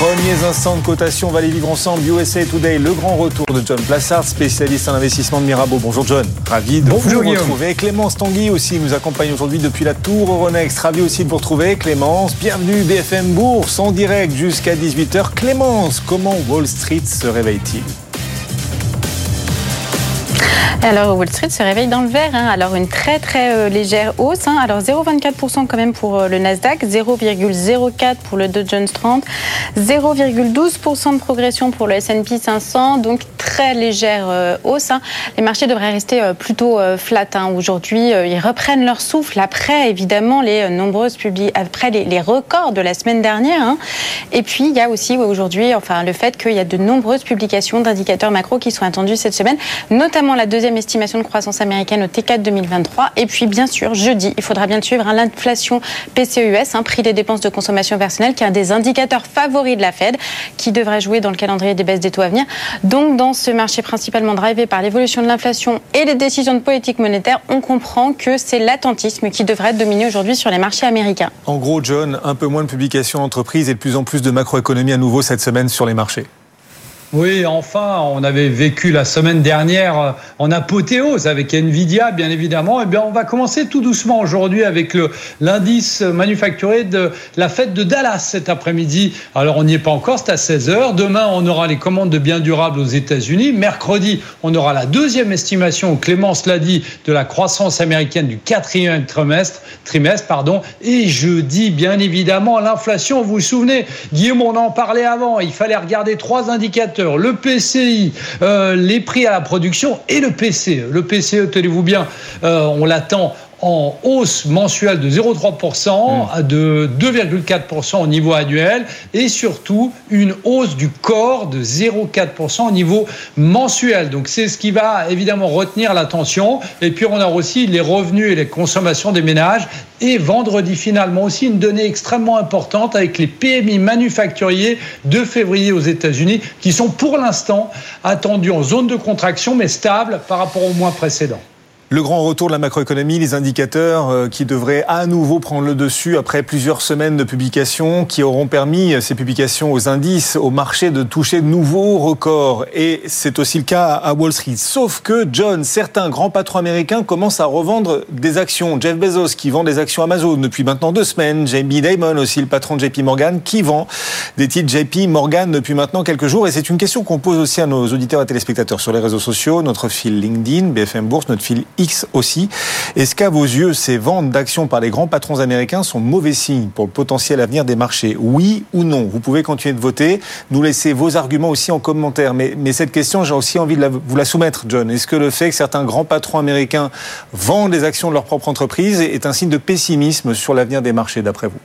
Premiers instants de cotation, on va les vivre ensemble. USA Today, le grand retour de John Plassard, spécialiste en investissement de Mirabeau. Bonjour John, ravi de vous retrouver. Clémence Tanguy aussi nous accompagne aujourd'hui depuis la Tour Euronext. Ravi aussi de vous retrouver. Clémence, bienvenue BFM Bourse en direct jusqu'à 18h. Clémence, comment Wall Street se réveille-t-il? Alors Wall Street se réveille dans le vert. Hein. Alors une très très euh, légère hausse. Hein. Alors 0,24% quand même pour euh, le Nasdaq, 0,04 pour le Dow Jones 30, 0,12% de progression pour le S&P 500. Donc très légère euh, hausse. Hein. Les marchés devraient rester plutôt flat aujourd'hui. Ils reprennent leur souffle après évidemment les nombreuses après les, records de la semaine dernière. Et puis il y a aussi aujourd'hui enfin le fait qu'il y a de nombreuses publications d'indicateurs macro qui sont attendus cette semaine, notamment la deuxième estimation de croissance américaine au T4 2023. Et puis, bien sûr, jeudi, il faudra bien suivre hein, l'inflation PCEUS, un prix des dépenses de consommation personnelle, qui est un des indicateurs favoris de la Fed, qui devrait jouer dans le calendrier des baisses des taux à venir. Donc, dans ce marché principalement drivé par l'évolution de l'inflation et les décisions de politique monétaire, on comprend que c'est l'attentisme qui devrait dominer aujourd'hui sur les marchés américains. En gros, John, un peu moins de publications d'entreprises et de plus en plus de macroéconomie à nouveau cette semaine sur les marchés. Oui, enfin, on avait vécu la semaine dernière euh, en apothéose avec Nvidia, bien évidemment. Eh bien, on va commencer tout doucement aujourd'hui avec l'indice manufacturé de la fête de Dallas cet après-midi. Alors, on n'y est pas encore, c'est à 16h. Demain, on aura les commandes de biens durables aux États-Unis. Mercredi, on aura la deuxième estimation, Clémence l'a dit, de la croissance américaine du quatrième trimestre, trimestre pardon. Et jeudi, bien évidemment, l'inflation. Vous vous souvenez, Guillaume, on en parlait avant. Il fallait regarder trois indicateurs le PCI, euh, les prix à la production et le PCE. Le PCE, tenez-vous bien, euh, on l'attend en hausse mensuelle de 0,3% à de 2,4% au niveau annuel et surtout une hausse du corps de 0,4% au niveau mensuel. Donc c'est ce qui va évidemment retenir l'attention. Et puis on a aussi les revenus et les consommations des ménages. Et vendredi finalement aussi une donnée extrêmement importante avec les PMI manufacturiers de février aux États-Unis qui sont pour l'instant attendus en zone de contraction mais stables par rapport au mois précédent. Le grand retour de la macroéconomie, les indicateurs euh, qui devraient à nouveau prendre le dessus après plusieurs semaines de publications qui auront permis, euh, ces publications aux indices, au marché de toucher de nouveaux records. Et c'est aussi le cas à Wall Street. Sauf que, John, certains grands patrons américains commencent à revendre des actions. Jeff Bezos qui vend des actions Amazon depuis maintenant deux semaines. Jamie Dimon aussi, le patron de JP Morgan, qui vend des titres JP Morgan depuis maintenant quelques jours. Et c'est une question qu'on pose aussi à nos auditeurs et téléspectateurs sur les réseaux sociaux, notre fil LinkedIn, BFM Bourse, notre fil X aussi. Est-ce qu'à vos yeux, ces ventes d'actions par les grands patrons américains sont mauvais signes pour le potentiel avenir des marchés? Oui ou non? Vous pouvez continuer de voter, nous laisser vos arguments aussi en commentaire. Mais, mais cette question, j'ai aussi envie de vous la soumettre, John. Est-ce que le fait que certains grands patrons américains vendent des actions de leur propre entreprise est un signe de pessimisme sur l'avenir des marchés, d'après vous?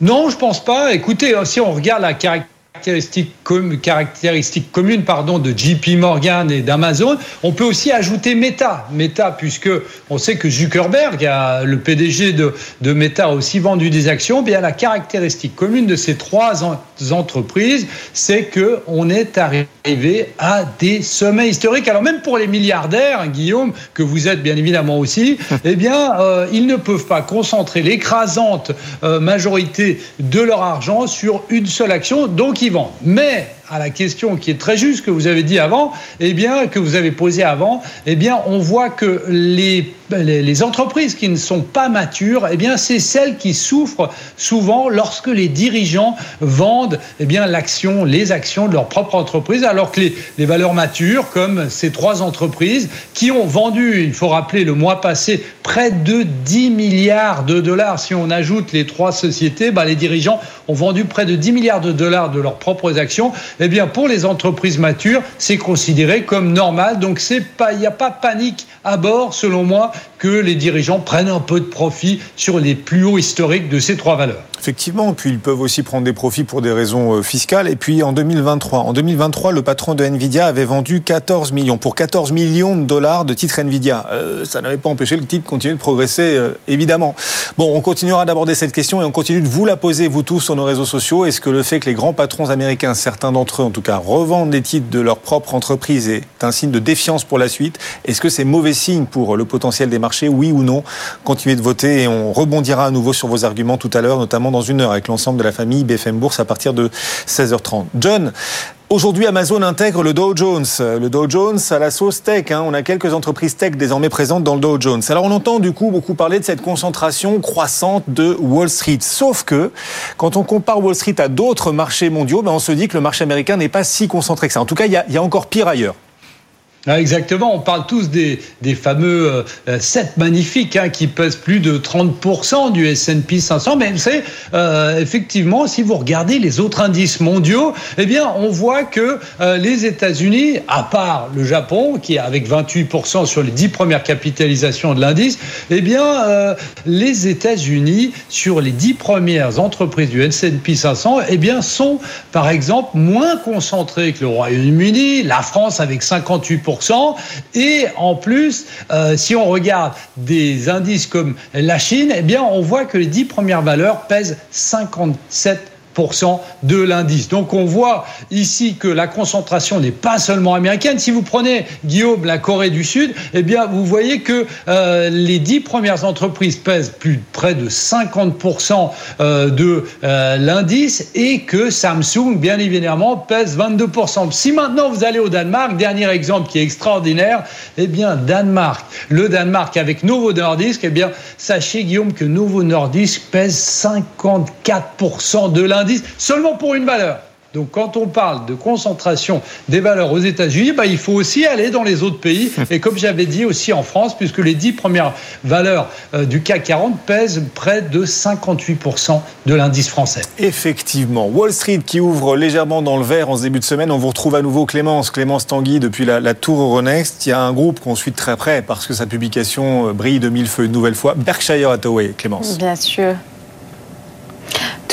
Non, je pense pas. Écoutez, si on regarde la caractéristique caractéristiques, communes pardon, de JP Morgan et d'Amazon. On peut aussi ajouter Meta. Meta, puisque on sait que Zuckerberg, le PDG de, de Meta, a aussi vendu des actions. Bien, la caractéristique commune de ces trois entreprises, c'est qu'on est arrivé à des sommets historiques. Alors même pour les milliardaires, Guillaume, que vous êtes bien évidemment aussi, eh bien, euh, ils ne peuvent pas concentrer l'écrasante euh, majorité de leur argent sur une seule action. Donc, mais à la question qui est très juste que vous avez dit avant, eh bien, que vous avez posé avant, eh bien, on voit que les, les, entreprises qui ne sont pas matures, eh bien, c'est celles qui souffrent souvent lorsque les dirigeants vendent, eh bien, l'action, les actions de leur propre entreprise, alors que les, les valeurs matures, comme ces trois entreprises qui ont vendu, il faut rappeler, le mois passé, près de 10 milliards de dollars. Si on ajoute les trois sociétés, bah, les dirigeants ont vendu près de 10 milliards de dollars de leurs propres actions eh bien pour les entreprises matures, c'est considéré comme normal. Donc il n'y a pas panique à bord, selon moi, que les dirigeants prennent un peu de profit sur les plus hauts historiques de ces trois valeurs. Effectivement, puis ils peuvent aussi prendre des profits pour des raisons euh, fiscales. Et puis en 2023, en 2023, le patron de Nvidia avait vendu 14 millions pour 14 millions de dollars de titres Nvidia. Euh, ça n'avait pas empêché le titre de continuer de progresser, euh, évidemment. Bon, on continuera d'aborder cette question et on continue de vous la poser vous tous sur nos réseaux sociaux. Est-ce que le fait que les grands patrons américains, certains d'entre eux en tout cas, revendent des titres de leur propre entreprise est un signe de défiance pour la suite? Est-ce que c'est mauvais signe pour le potentiel des marchés marché, oui ou non. Continuez de voter et on rebondira à nouveau sur vos arguments tout à l'heure, notamment dans une heure avec l'ensemble de la famille BFM Bourse à partir de 16h30. John, Aujourd'hui, Amazon intègre le Dow Jones. Le Dow Jones à la sauce tech. Hein. On a quelques entreprises tech désormais présentes dans le Dow Jones. Alors on entend du coup beaucoup parler de cette concentration croissante de Wall Street. Sauf que quand on compare Wall Street à d'autres marchés mondiaux, ben on se dit que le marché américain n'est pas si concentré que ça. En tout cas, il y a encore pire ailleurs. Ah, exactement, on parle tous des, fameux euh, 7 magnifiques hein, qui pèsent plus de 30% du S&P 500. Mais c'est euh, effectivement, si vous regardez les autres indices mondiaux, eh bien, on voit que euh, les États-Unis, à part le Japon, qui est avec 28% sur les 10 premières capitalisations de l'indice, eh bien, euh, les États-Unis, sur les 10 premières entreprises du S&P 500, eh bien, sont, par exemple, moins concentrés que le Royaume-Uni, la France avec 58%, et en plus, euh, si on regarde des indices comme la Chine, eh on voit que les 10 premières valeurs pèsent 57 de l'indice. Donc on voit ici que la concentration n'est pas seulement américaine. Si vous prenez Guillaume la Corée du Sud, eh bien vous voyez que euh, les dix premières entreprises pèsent plus près de 50% euh, de euh, l'indice et que Samsung, bien évidemment, pèse 22%. Si maintenant vous allez au Danemark, dernier exemple qui est extraordinaire, eh bien Danemark, le Danemark avec Novo Nordisk, eh bien sachez Guillaume que Novo Nordisk pèse 54% de l'indice seulement pour une valeur. Donc quand on parle de concentration des valeurs aux États-Unis, bah, il faut aussi aller dans les autres pays. Et comme j'avais dit aussi en France, puisque les dix premières valeurs euh, du CAC 40 pèsent près de 58% de l'indice français. Effectivement. Wall Street qui ouvre légèrement dans le vert en ce début de semaine. On vous retrouve à nouveau Clémence, Clémence Tanguy depuis la, la tour Euronext. Il y a un groupe qu'on suit de très près parce que sa publication euh, brille de mille feux une nouvelle fois. Berkshire Hathaway, Clémence. Bien sûr.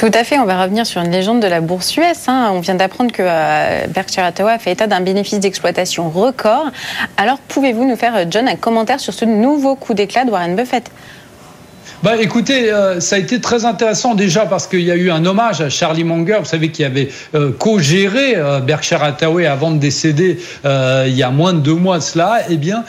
Tout à fait. On va revenir sur une légende de la bourse US. Hein. On vient d'apprendre que euh, Berkshire Hathaway fait état d'un bénéfice d'exploitation record. Alors, pouvez-vous nous faire, John, un commentaire sur ce nouveau coup d'éclat de Warren Buffett? Bah, écoutez, euh, ça a été très intéressant déjà parce qu'il y a eu un hommage à Charlie Munger, vous savez, qui avait euh, co-géré euh, Berkshire Hathaway avant de décéder il y a moins de deux mois de cela. Eh bien,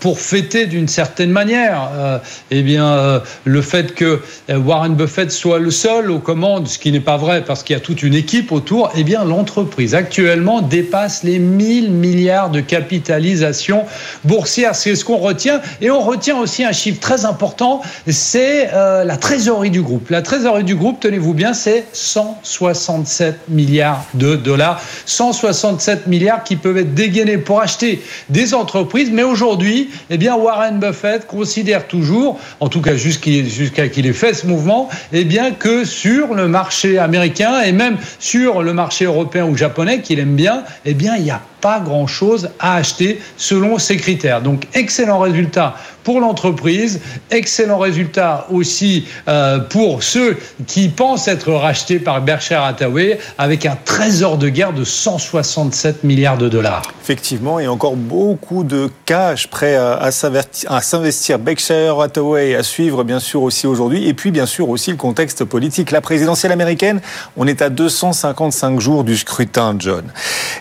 pour fêter d'une certaine manière, eh bien, le fait que Warren Buffett soit le seul aux commandes, ce qui n'est pas vrai parce qu'il y a toute une équipe autour, eh bien, l'entreprise actuellement dépasse les 1000 milliards de capitalisation boursière. C'est ce qu'on retient. Et on retient aussi un chiffre très important c'est euh, la trésorerie du groupe. La trésorerie du groupe, tenez-vous bien, c'est 167 milliards de dollars. 167 milliards qui peuvent être dégainés pour acheter des entreprises. Mais aujourd'hui, eh Warren Buffett considère toujours, en tout cas jusqu'à qu'il ait fait ce mouvement, eh que sur le marché américain et même sur le marché européen ou japonais qu'il aime bien, eh bien, il y a pas grand-chose à acheter selon ces critères. Donc excellent résultat pour l'entreprise, excellent résultat aussi euh, pour ceux qui pensent être rachetés par Berkshire Hathaway avec un trésor de guerre de 167 milliards de dollars. Effectivement, et encore beaucoup de cash prêt à, s'investir. Berkshire Hathaway à suivre bien sûr aussi aujourd'hui et puis bien sûr aussi le contexte politique. La présidentielle américaine, on est à 255 jours du scrutin, John.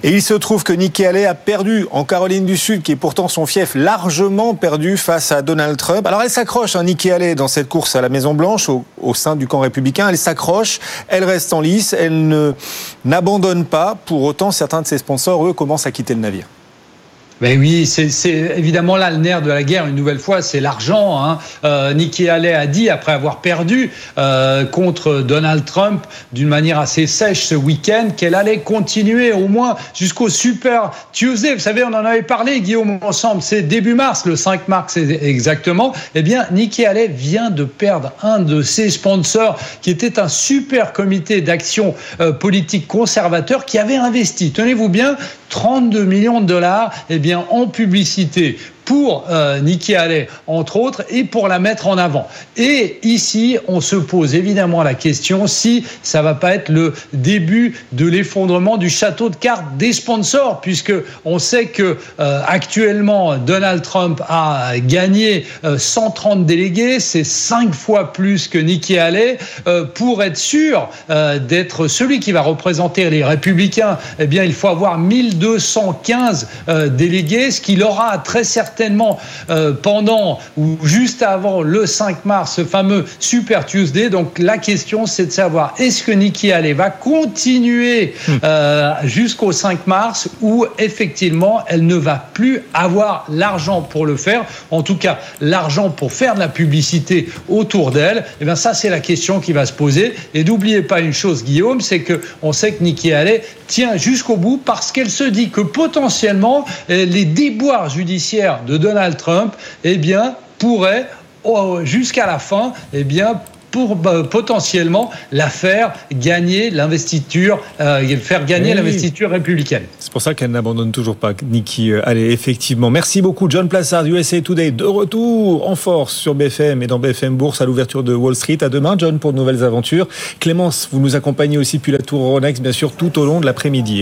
Et il se trouve que Nikki Haley a perdu en Caroline du Sud, qui est pourtant son fief, largement perdu face à Donald Trump. Alors elle s'accroche, hein, Nikki Haley, dans cette course à la Maison Blanche, au, sein du camp républicain. Elle s'accroche, elle reste en lice, elle ne n'abandonne pas. Pour autant, certains de ses sponsors, eux, commencent à quitter le navire. Ben oui, c'est évidemment là le nerf de la guerre, une nouvelle fois, c'est l'argent. Hein. Euh, Nikki Haley a dit, après avoir perdu euh, contre Donald Trump d'une manière assez sèche ce week-end, qu'elle allait continuer au moins jusqu'au Super Tuesday. Vous savez, on en avait parlé, Guillaume, ensemble, c'est début mars, le 5 mars exactement. Eh bien, Nikki Haley vient de perdre un de ses sponsors, qui était un super comité d'action euh, politique conservateur qui avait investi, tenez-vous bien, 32 millions de dollars eh bien, en publicité pour euh, Nikki Haley, entre autres, et pour la mettre en avant. Et ici, on se pose évidemment la question si ça va pas être le début de l'effondrement du château de cartes des sponsors, puisque on sait que euh, actuellement Donald Trump a gagné 130 euh, délégués, c'est cinq fois plus que Nikki Haley. Euh, pour être sûr d'être celui qui va représenter les républicains, eh bien, il faut avoir 1215 délégués, ce qui aura très certainement certainement euh, pendant ou juste avant le 5 mars, ce fameux Super Tuesday. Donc la question, c'est de savoir est-ce que Nikki Haley va continuer hmm. euh, jusqu'au 5 mars ou effectivement elle ne va plus avoir l'argent pour le faire. En tout cas, l'argent pour faire de la publicité autour d'elle. Et eh bien ça, c'est la question qui va se poser. Et n'oubliez pas une chose, Guillaume, c'est que on sait que Nikki Haley tient jusqu'au bout parce qu'elle se dit que potentiellement eh, les déboires judiciaires de Donald Trump, eh bien, pourraient oh, jusqu'à la fin, eh bien, pour bah, potentiellement la faire gagner l'investiture, euh, faire gagner l'investiture républicaine. C'est pour ça qu'elle n'abandonne toujours pas, Nikki. Euh, allez, effectivement. Merci beaucoup, John Plassard, USA Today, de retour en force sur BFM et dans BFM Bourse à l'ouverture de Wall Street. À demain, John, pour de nouvelles aventures. Clémence, vous nous accompagnez aussi puis la tour Ronex, bien sûr, tout au long de l'après-midi.